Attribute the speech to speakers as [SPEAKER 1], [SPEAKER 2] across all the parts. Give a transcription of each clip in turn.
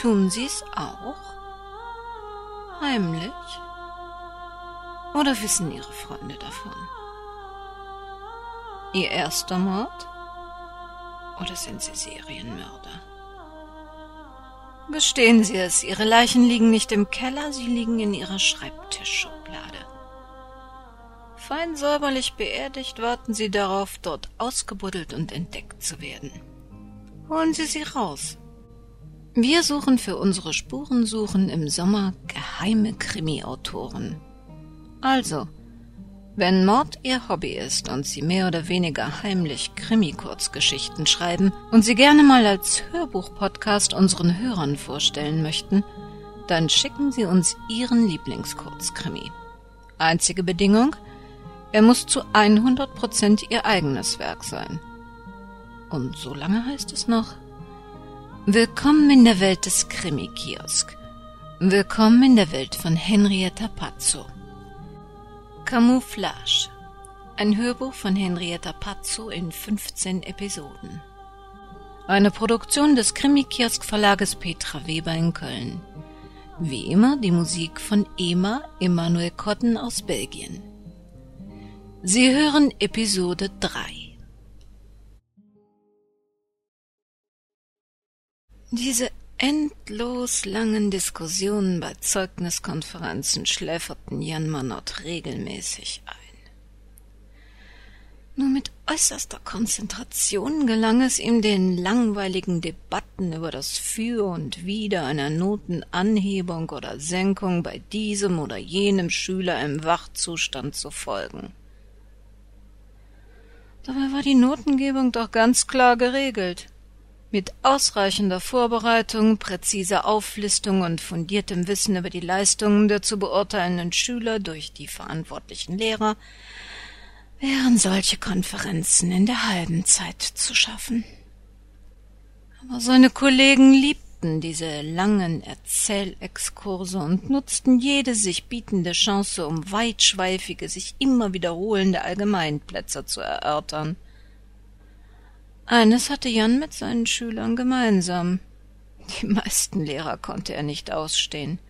[SPEAKER 1] Tun Sie's auch? Heimlich? Oder wissen Ihre Freunde davon? Ihr erster Mord? Oder sind Sie Serienmörder? Gestehen Sie es, Ihre Leichen liegen nicht im Keller, sie liegen in Ihrer Schreibtischschublade. Fein säuberlich beerdigt warten Sie darauf, dort ausgebuddelt und entdeckt zu werden. Holen Sie sie raus. Wir suchen für unsere Spurensuchen im Sommer geheime Krimi-Autoren. Also, wenn Mord Ihr Hobby ist und Sie mehr oder weniger heimlich Krimi-Kurzgeschichten schreiben und Sie gerne mal als Hörbuch-Podcast unseren Hörern vorstellen möchten, dann schicken Sie uns Ihren Lieblingskurzkrimi. Einzige Bedingung, er muss zu 100 Prozent Ihr eigenes Werk sein. Und so lange heißt es noch, Willkommen in der Welt des Krimi-Kiosk. Willkommen in der Welt von Henrietta Pazzo. Camouflage. Ein Hörbuch von Henrietta Pazzo in 15 Episoden. Eine Produktion des Krimi-Kiosk-Verlages Petra Weber in Köln. Wie immer die Musik von Ema Emanuel Kotten aus Belgien. Sie hören Episode 3. Diese endlos langen Diskussionen bei Zeugniskonferenzen schläferten Jan Manott regelmäßig ein. Nur mit äußerster Konzentration gelang es ihm, den langweiligen Debatten über das Für und Wider einer Notenanhebung oder Senkung bei diesem oder jenem Schüler im Wachzustand zu folgen. Dabei war die Notengebung doch ganz klar geregelt. Mit ausreichender Vorbereitung, präziser Auflistung und fundiertem Wissen über die Leistungen der zu beurteilenden Schüler durch die verantwortlichen Lehrer wären solche Konferenzen in der halben Zeit zu schaffen. Aber seine Kollegen liebten diese langen Erzählexkurse und nutzten jede sich bietende Chance, um weitschweifige, sich immer wiederholende Allgemeinplätze zu erörtern – eines hatte Jan mit seinen Schülern gemeinsam. Die meisten Lehrer konnte er nicht ausstehen.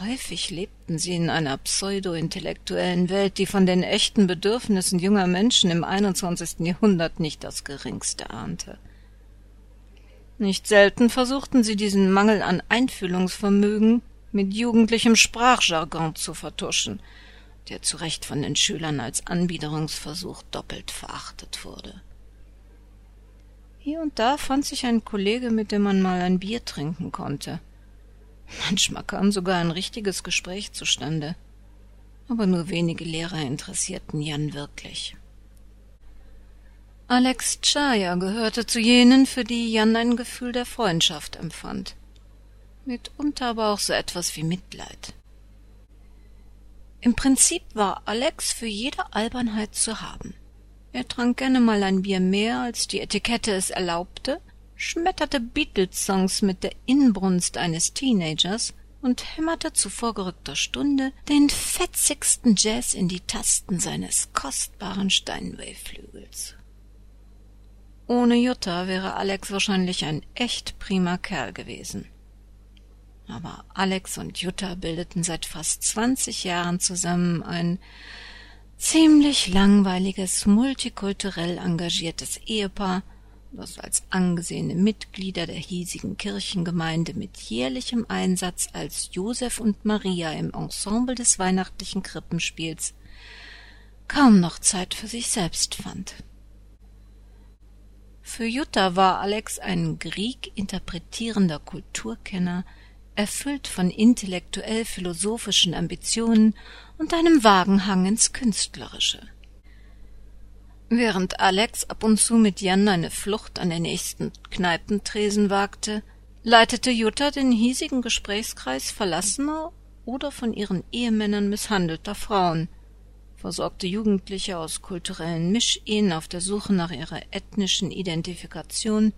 [SPEAKER 1] Häufig lebten sie in einer pseudo-intellektuellen Welt, die von den echten Bedürfnissen junger Menschen im 21. Jahrhundert nicht das geringste ahnte. Nicht selten versuchten sie diesen Mangel an Einfühlungsvermögen mit jugendlichem Sprachjargon zu vertuschen, der zu Recht von den Schülern als Anbiederungsversuch doppelt verachtet wurde. Hier und da fand sich ein Kollege, mit dem man mal ein Bier trinken konnte. Manchmal kam sogar ein richtiges Gespräch zustande. Aber nur wenige Lehrer interessierten Jan wirklich. Alex Chaya gehörte zu jenen, für die Jan ein Gefühl der Freundschaft empfand. Mitunter aber auch so etwas wie Mitleid. Im Prinzip war Alex für jede Albernheit zu haben. Er trank gerne mal ein Bier mehr, als die Etikette es erlaubte, schmetterte Beatles-Songs mit der Inbrunst eines Teenagers und hämmerte zu vorgerückter Stunde den fetzigsten Jazz in die Tasten seines kostbaren Steinway-Flügels. Ohne Jutta wäre Alex wahrscheinlich ein echt prima Kerl gewesen. Aber Alex und Jutta bildeten seit fast zwanzig Jahren zusammen ein ziemlich langweiliges, multikulturell engagiertes Ehepaar, das als angesehene Mitglieder der hiesigen Kirchengemeinde mit jährlichem Einsatz als Josef und Maria im Ensemble des weihnachtlichen Krippenspiels kaum noch Zeit für sich selbst fand. Für Jutta war Alex ein Grieg interpretierender Kulturkenner, erfüllt von intellektuell philosophischen Ambitionen und einem vagen Hang ins Künstlerische. Während Alex ab und zu mit Jan eine Flucht an den nächsten Kneipentresen wagte, leitete Jutta den hiesigen Gesprächskreis verlassener oder von ihren Ehemännern misshandelter Frauen, versorgte Jugendliche aus kulturellen Mischehen auf der Suche nach ihrer ethnischen Identifikation,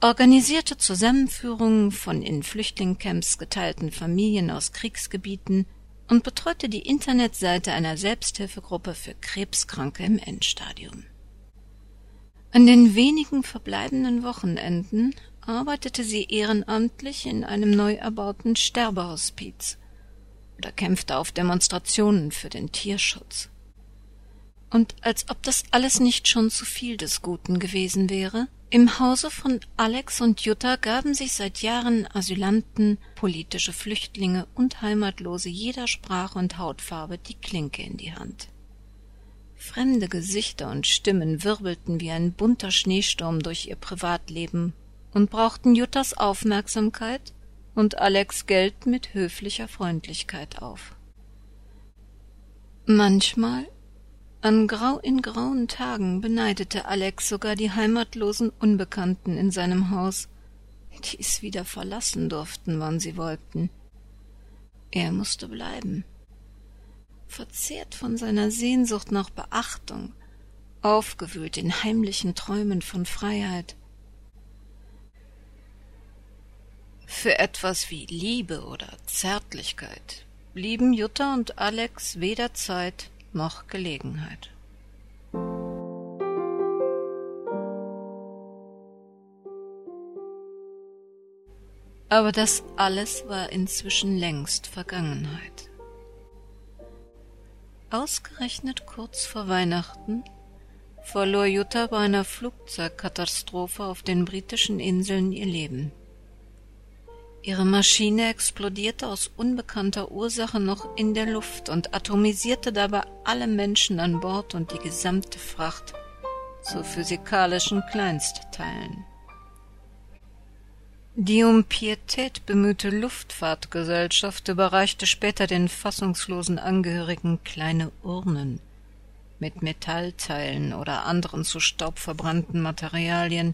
[SPEAKER 1] organisierte Zusammenführungen von in Flüchtlingscamps geteilten Familien aus Kriegsgebieten und betreute die Internetseite einer Selbsthilfegruppe für Krebskranke im Endstadium. An den wenigen verbleibenden Wochenenden arbeitete sie ehrenamtlich in einem neu erbauten Sterbehospiz oder kämpfte auf Demonstrationen für den Tierschutz. Und als ob das alles nicht schon zu viel des Guten gewesen wäre, im Hause von Alex und Jutta gaben sich seit Jahren Asylanten, politische Flüchtlinge und Heimatlose jeder Sprache und Hautfarbe die Klinke in die Hand. Fremde Gesichter und Stimmen wirbelten wie ein bunter Schneesturm durch ihr Privatleben und brauchten Juttas Aufmerksamkeit und Alex Geld mit höflicher Freundlichkeit auf. Manchmal an grau in grauen Tagen beneidete Alex sogar die heimatlosen Unbekannten in seinem Haus, die es wieder verlassen durften, wann sie wollten. Er musste bleiben. Verzehrt von seiner Sehnsucht nach Beachtung, aufgewühlt in heimlichen Träumen von Freiheit. Für etwas wie Liebe oder Zärtlichkeit blieben Jutta und Alex weder Zeit noch Gelegenheit. Aber das alles war inzwischen längst Vergangenheit. Ausgerechnet kurz vor Weihnachten verlor Jutta bei einer Flugzeugkatastrophe auf den britischen Inseln ihr Leben. Ihre Maschine explodierte aus unbekannter Ursache noch in der Luft und atomisierte dabei alle Menschen an Bord und die gesamte Fracht zu physikalischen Kleinstteilen. Die um Pietät bemühte Luftfahrtgesellschaft überreichte später den fassungslosen Angehörigen kleine Urnen mit Metallteilen oder anderen zu Staub verbrannten Materialien,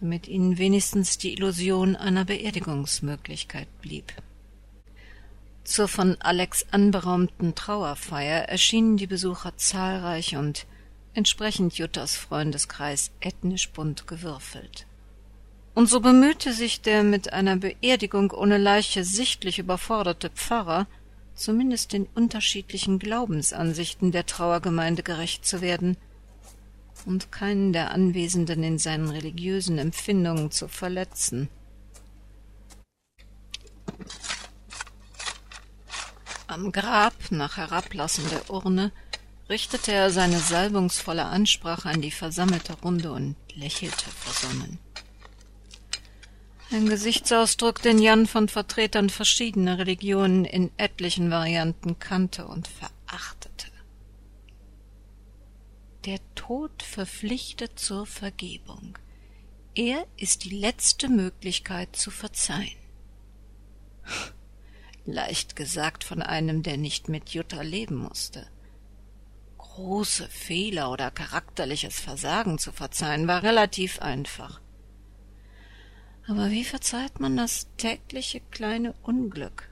[SPEAKER 1] damit ihnen wenigstens die Illusion einer Beerdigungsmöglichkeit blieb. Zur von Alex anberaumten Trauerfeier erschienen die Besucher zahlreich und entsprechend Juttas Freundeskreis ethnisch bunt gewürfelt. Und so bemühte sich der mit einer Beerdigung ohne Leiche sichtlich überforderte Pfarrer, zumindest den unterschiedlichen Glaubensansichten der Trauergemeinde gerecht zu werden – und keinen der Anwesenden in seinen religiösen Empfindungen zu verletzen. Am Grab, nach Herablassen der Urne, richtete er seine salbungsvolle Ansprache an die versammelte Runde und lächelte versonnen. Ein Gesichtsausdruck, den Jan von Vertretern verschiedener Religionen in etlichen Varianten kannte und verachtete. Der Tod verpflichtet zur Vergebung. Er ist die letzte Möglichkeit zu verzeihen. Leicht gesagt von einem, der nicht mit Jutta leben musste. Große Fehler oder charakterliches Versagen zu verzeihen war relativ einfach. Aber wie verzeiht man das tägliche kleine Unglück,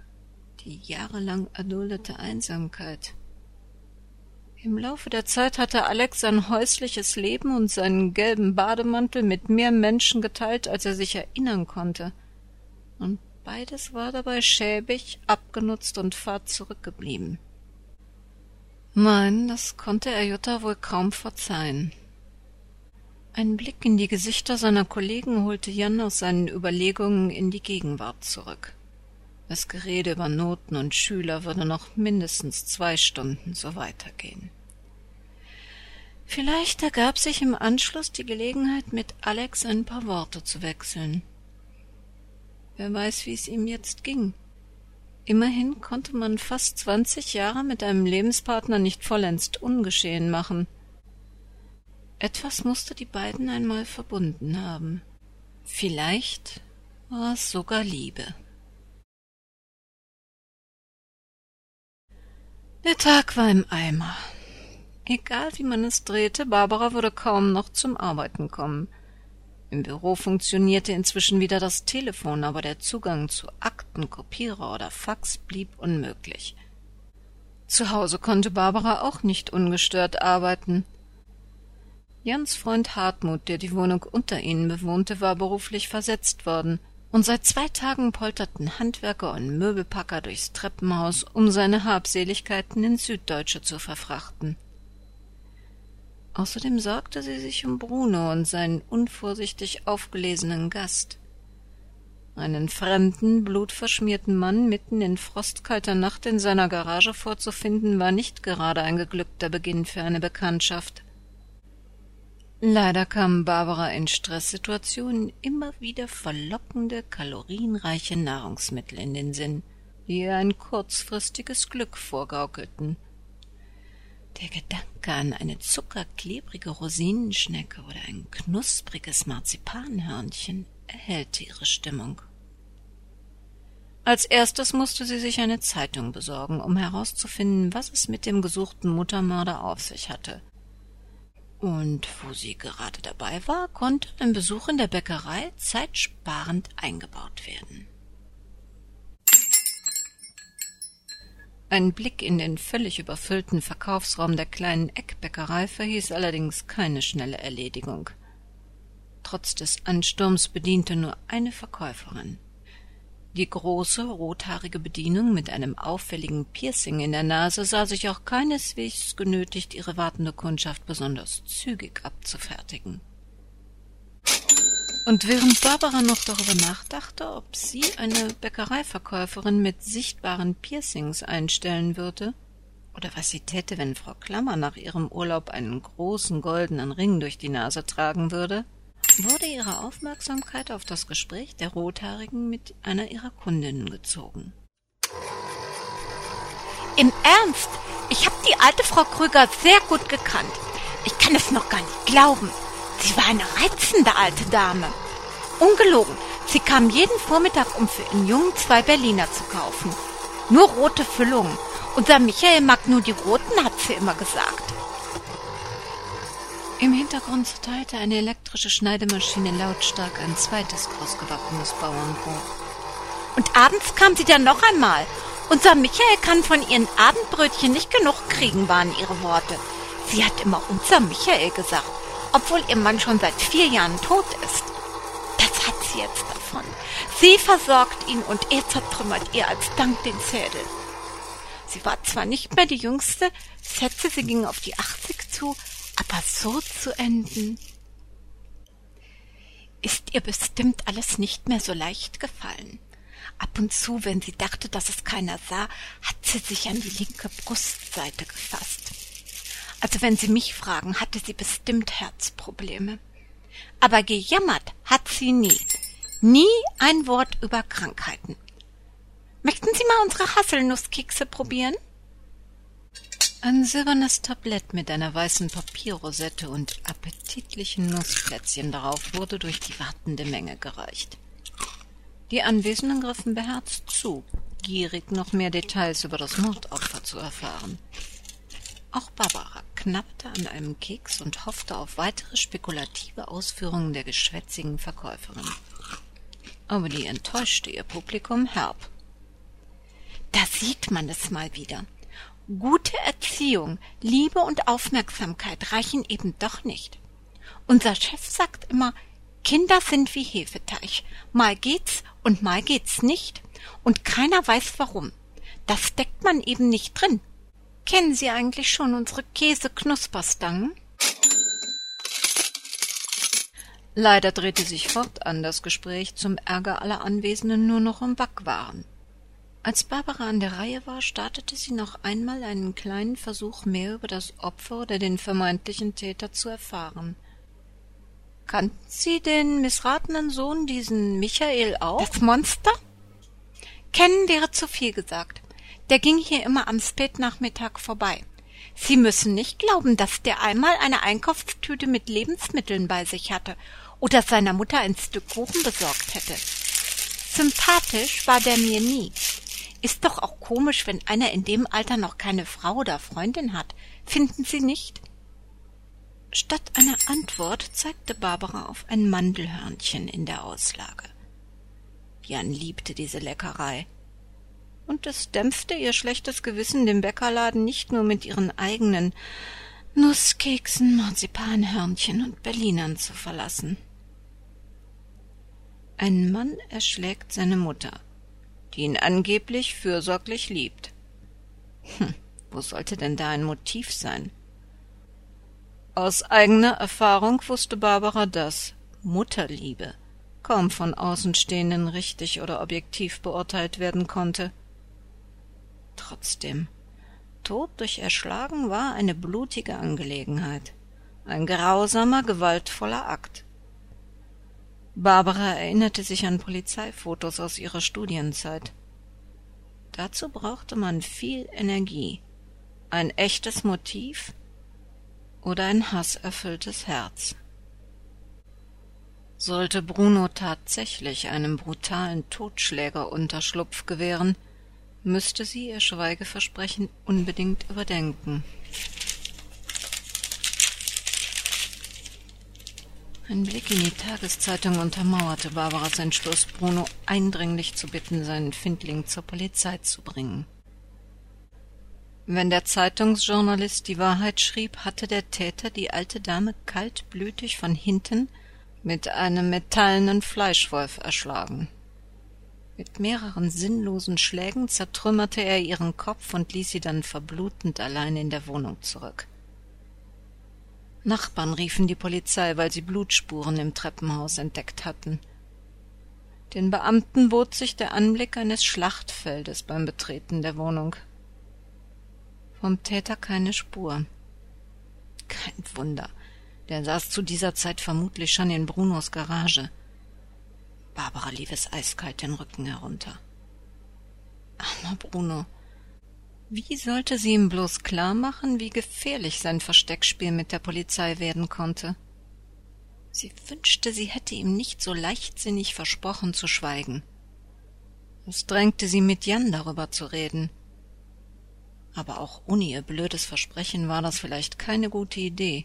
[SPEAKER 1] die jahrelang erduldete Einsamkeit? Im Laufe der Zeit hatte Alex sein häusliches Leben und seinen gelben Bademantel mit mehr Menschen geteilt, als er sich erinnern konnte. Und beides war dabei schäbig, abgenutzt und fad zurückgeblieben. Nein, das konnte er Jutta wohl kaum verzeihen. Ein Blick in die Gesichter seiner Kollegen holte Jan aus seinen Überlegungen in die Gegenwart zurück. Das Gerede über Noten und Schüler würde noch mindestens zwei Stunden so weitergehen. Vielleicht ergab sich im Anschluss die Gelegenheit, mit Alex ein paar Worte zu wechseln. Wer weiß, wie es ihm jetzt ging. Immerhin konnte man fast zwanzig Jahre mit einem Lebenspartner nicht vollends ungeschehen machen. Etwas musste die beiden einmal verbunden haben. Vielleicht war es sogar Liebe. Der Tag war im Eimer. Egal wie man es drehte, Barbara würde kaum noch zum Arbeiten kommen. Im Büro funktionierte inzwischen wieder das Telefon, aber der Zugang zu Akten, Kopierer oder Fax blieb unmöglich. Zu Hause konnte Barbara auch nicht ungestört arbeiten. Jans Freund Hartmut, der die Wohnung unter ihnen bewohnte, war beruflich versetzt worden, und seit zwei Tagen polterten Handwerker und Möbelpacker durchs Treppenhaus, um seine Habseligkeiten ins Süddeutsche zu verfrachten. Außerdem sorgte sie sich um Bruno und seinen unvorsichtig aufgelesenen Gast. Einen fremden, blutverschmierten Mann mitten in frostkalter Nacht in seiner Garage vorzufinden, war nicht gerade ein geglückter Beginn für eine Bekanntschaft. Leider kamen Barbara in Stresssituationen immer wieder verlockende, kalorienreiche Nahrungsmittel in den Sinn, die ihr ein kurzfristiges Glück vorgaukelten. Der Gedanke an eine zuckerklebrige Rosinenschnecke oder ein knuspriges Marzipanhörnchen erhellte ihre Stimmung. Als erstes musste sie sich eine Zeitung besorgen, um herauszufinden, was es mit dem gesuchten Muttermörder auf sich hatte. Und wo sie gerade dabei war, konnte ein Besuch in der Bäckerei zeitsparend eingebaut werden. Ein Blick in den völlig überfüllten Verkaufsraum der kleinen Eckbäckerei verhieß allerdings keine schnelle Erledigung. Trotz des Ansturms bediente nur eine Verkäuferin. Die große, rothaarige Bedienung mit einem auffälligen Piercing in der Nase sah sich auch keineswegs genötigt, ihre wartende Kundschaft besonders zügig abzufertigen. Und während Barbara noch darüber nachdachte, ob sie eine Bäckereiverkäuferin mit sichtbaren Piercings einstellen würde, oder was sie täte, wenn Frau Klammer nach ihrem Urlaub einen großen goldenen Ring durch die Nase tragen würde, wurde ihre Aufmerksamkeit auf das Gespräch der Rothaarigen mit einer ihrer Kundinnen gezogen.
[SPEAKER 2] Im Ernst, ich habe die alte Frau Krüger sehr gut gekannt. Ich kann es noch gar nicht glauben. Sie war eine reizende alte Dame. Ungelogen, sie kam jeden Vormittag, um für ihren Jungen zwei Berliner zu kaufen. Nur rote Füllungen. Unser Michael mag nur die roten, hat sie immer gesagt.
[SPEAKER 1] Im Hintergrund teilte eine elektrische Schneidemaschine lautstark ein zweites großgewachsenes Bauernbrot.
[SPEAKER 2] Und abends kam sie dann noch einmal. Unser Michael kann von ihren Abendbrötchen nicht genug kriegen, waren ihre Worte. Sie hat immer unser Michael gesagt, obwohl ihr Mann schon seit vier Jahren tot ist. Das hat sie jetzt davon. Sie versorgt ihn und er zertrümmert ihr als Dank den Zädel. Sie war zwar nicht mehr die Jüngste, schätze, sie ging auf die achtzig zu, aber so zu enden, ist ihr bestimmt alles nicht mehr so leicht gefallen. Ab und zu, wenn sie dachte, dass es keiner sah, hat sie sich an die linke Brustseite gefasst. Also wenn Sie mich fragen, hatte sie bestimmt Herzprobleme. Aber gejammert hat sie nie. Nie ein Wort über Krankheiten. Möchten Sie mal unsere Hasselnusskekse probieren?
[SPEAKER 1] Ein silbernes Tablett mit einer weißen Papierrosette und appetitlichen Nussplätzchen darauf wurde durch die wartende Menge gereicht. Die Anwesenden griffen beherzt zu, gierig noch mehr Details über das Mordopfer zu erfahren. Auch Barbara knappte an einem Keks und hoffte auf weitere spekulative Ausführungen der geschwätzigen Verkäuferin. Aber die enttäuschte ihr Publikum herb.
[SPEAKER 2] Da sieht man es mal wieder. Gute Erziehung, Liebe und Aufmerksamkeit reichen eben doch nicht. Unser Chef sagt immer, Kinder sind wie Hefeteig. Mal geht's und mal geht's nicht. Und keiner weiß warum. Das steckt man eben nicht drin. Kennen Sie eigentlich schon unsere Käse-Knusperstangen?
[SPEAKER 1] Leider drehte sich fortan das Gespräch zum Ärger aller Anwesenden nur noch um Backwaren. Als Barbara an der Reihe war, startete sie noch einmal einen kleinen Versuch, mehr über das Opfer oder den vermeintlichen Täter zu erfahren. Kannten Sie den missratenen Sohn, diesen Michael, auch?
[SPEAKER 2] Das Monster? Kennen wäre zu viel gesagt. Der ging hier immer am Spätnachmittag vorbei. Sie müssen nicht glauben, dass der einmal eine Einkaufstüte mit Lebensmitteln bei sich hatte oder seiner Mutter ein Stück Kuchen besorgt hätte. Sympathisch war der mir nie. Ist doch auch komisch, wenn einer in dem Alter noch keine Frau oder Freundin hat. Finden Sie nicht?
[SPEAKER 1] Statt einer Antwort zeigte Barbara auf ein Mandelhörnchen in der Auslage. Jan liebte diese Leckerei. Und es dämpfte ihr schlechtes Gewissen, den Bäckerladen nicht nur mit ihren eigenen Nusskeksen, Marzipanhörnchen und Berlinern zu verlassen. Ein Mann erschlägt seine Mutter die ihn angeblich fürsorglich liebt. Hm, wo sollte denn da ein Motiv sein? Aus eigener Erfahrung wusste Barbara, dass Mutterliebe kaum von Außenstehenden richtig oder objektiv beurteilt werden konnte. Trotzdem, Tod durch Erschlagen war eine blutige Angelegenheit, ein grausamer, gewaltvoller Akt. Barbara erinnerte sich an Polizeifotos aus ihrer Studienzeit. Dazu brauchte man viel Energie, ein echtes Motiv oder ein hasserfülltes Herz. Sollte Bruno tatsächlich einem brutalen Totschläger Unterschlupf gewähren, müsste sie ihr Schweigeversprechen unbedingt überdenken. Ein Blick in die Tageszeitung untermauerte Barbaras Entschluss, Bruno eindringlich zu bitten, seinen Findling zur Polizei zu bringen. Wenn der Zeitungsjournalist die Wahrheit schrieb, hatte der Täter die alte Dame kaltblütig von hinten mit einem metallenen Fleischwolf erschlagen. Mit mehreren sinnlosen Schlägen zertrümmerte er ihren Kopf und ließ sie dann verblutend allein in der Wohnung zurück. Nachbarn riefen die Polizei, weil sie Blutspuren im Treppenhaus entdeckt hatten. Den Beamten bot sich der Anblick eines Schlachtfeldes beim Betreten der Wohnung. Vom Täter keine Spur. Kein Wunder, der saß zu dieser Zeit vermutlich schon in Brunos Garage. Barbara lief es eiskalt den Rücken herunter. Armer Bruno. Wie sollte sie ihm bloß klar machen, wie gefährlich sein Versteckspiel mit der Polizei werden konnte? Sie wünschte, sie hätte ihm nicht so leichtsinnig versprochen zu schweigen. Es drängte sie, mit Jan darüber zu reden. Aber auch ohne ihr blödes Versprechen war das vielleicht keine gute Idee.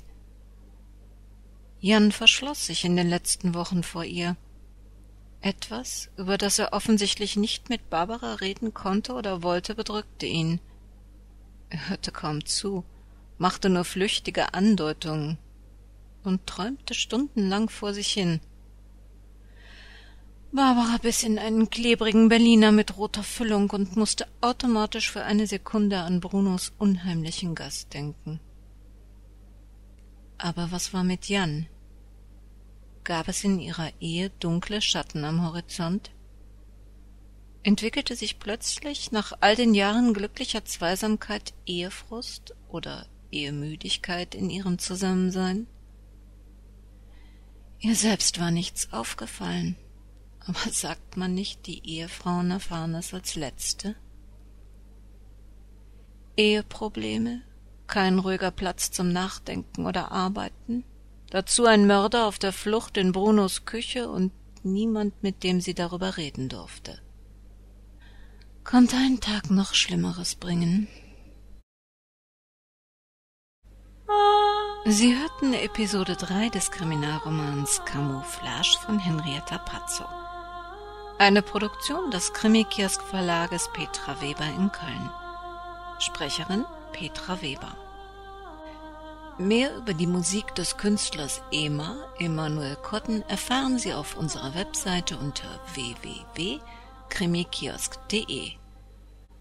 [SPEAKER 1] Jan verschloss sich in den letzten Wochen vor ihr. Etwas, über das er offensichtlich nicht mit Barbara reden konnte oder wollte, bedrückte ihn. Er hörte kaum zu, machte nur flüchtige Andeutungen und träumte stundenlang vor sich hin. Barbara biss in einen klebrigen Berliner mit roter Füllung und musste automatisch für eine Sekunde an Brunos unheimlichen Gast denken. Aber was war mit Jan? Gab es in ihrer Ehe dunkle Schatten am Horizont? Entwickelte sich plötzlich nach all den Jahren glücklicher Zweisamkeit Ehefrust oder Ehemüdigkeit in ihrem Zusammensein? Ihr selbst war nichts aufgefallen, aber sagt man nicht, die Ehefrauen erfahren es als letzte? Eheprobleme, kein ruhiger Platz zum Nachdenken oder Arbeiten, dazu ein Mörder auf der Flucht in Brunos Küche und niemand, mit dem sie darüber reden durfte. Konnte ein Tag noch Schlimmeres bringen? Sie hörten Episode 3 des Kriminalromans Camouflage von Henrietta Pazzo. Eine Produktion des Krimikiosk Verlages Petra Weber in Köln. Sprecherin Petra Weber. Mehr über die Musik des Künstlers EMA, Emanuel Kotten, erfahren Sie auf unserer Webseite unter www.krimikiosk.de.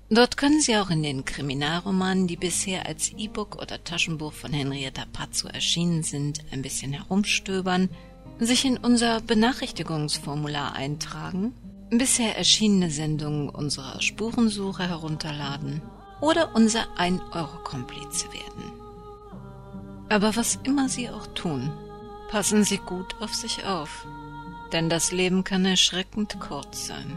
[SPEAKER 1] Dort können Sie auch in den Kriminalromanen, die bisher als E-Book oder Taschenbuch von Henrietta Pazzo erschienen sind, ein bisschen herumstöbern, sich in unser Benachrichtigungsformular eintragen, bisher erschienene Sendungen unserer Spurensuche herunterladen oder unser 1-Euro-Komplize werden. Aber was immer Sie auch tun, passen Sie gut auf sich auf, denn das Leben kann erschreckend kurz sein.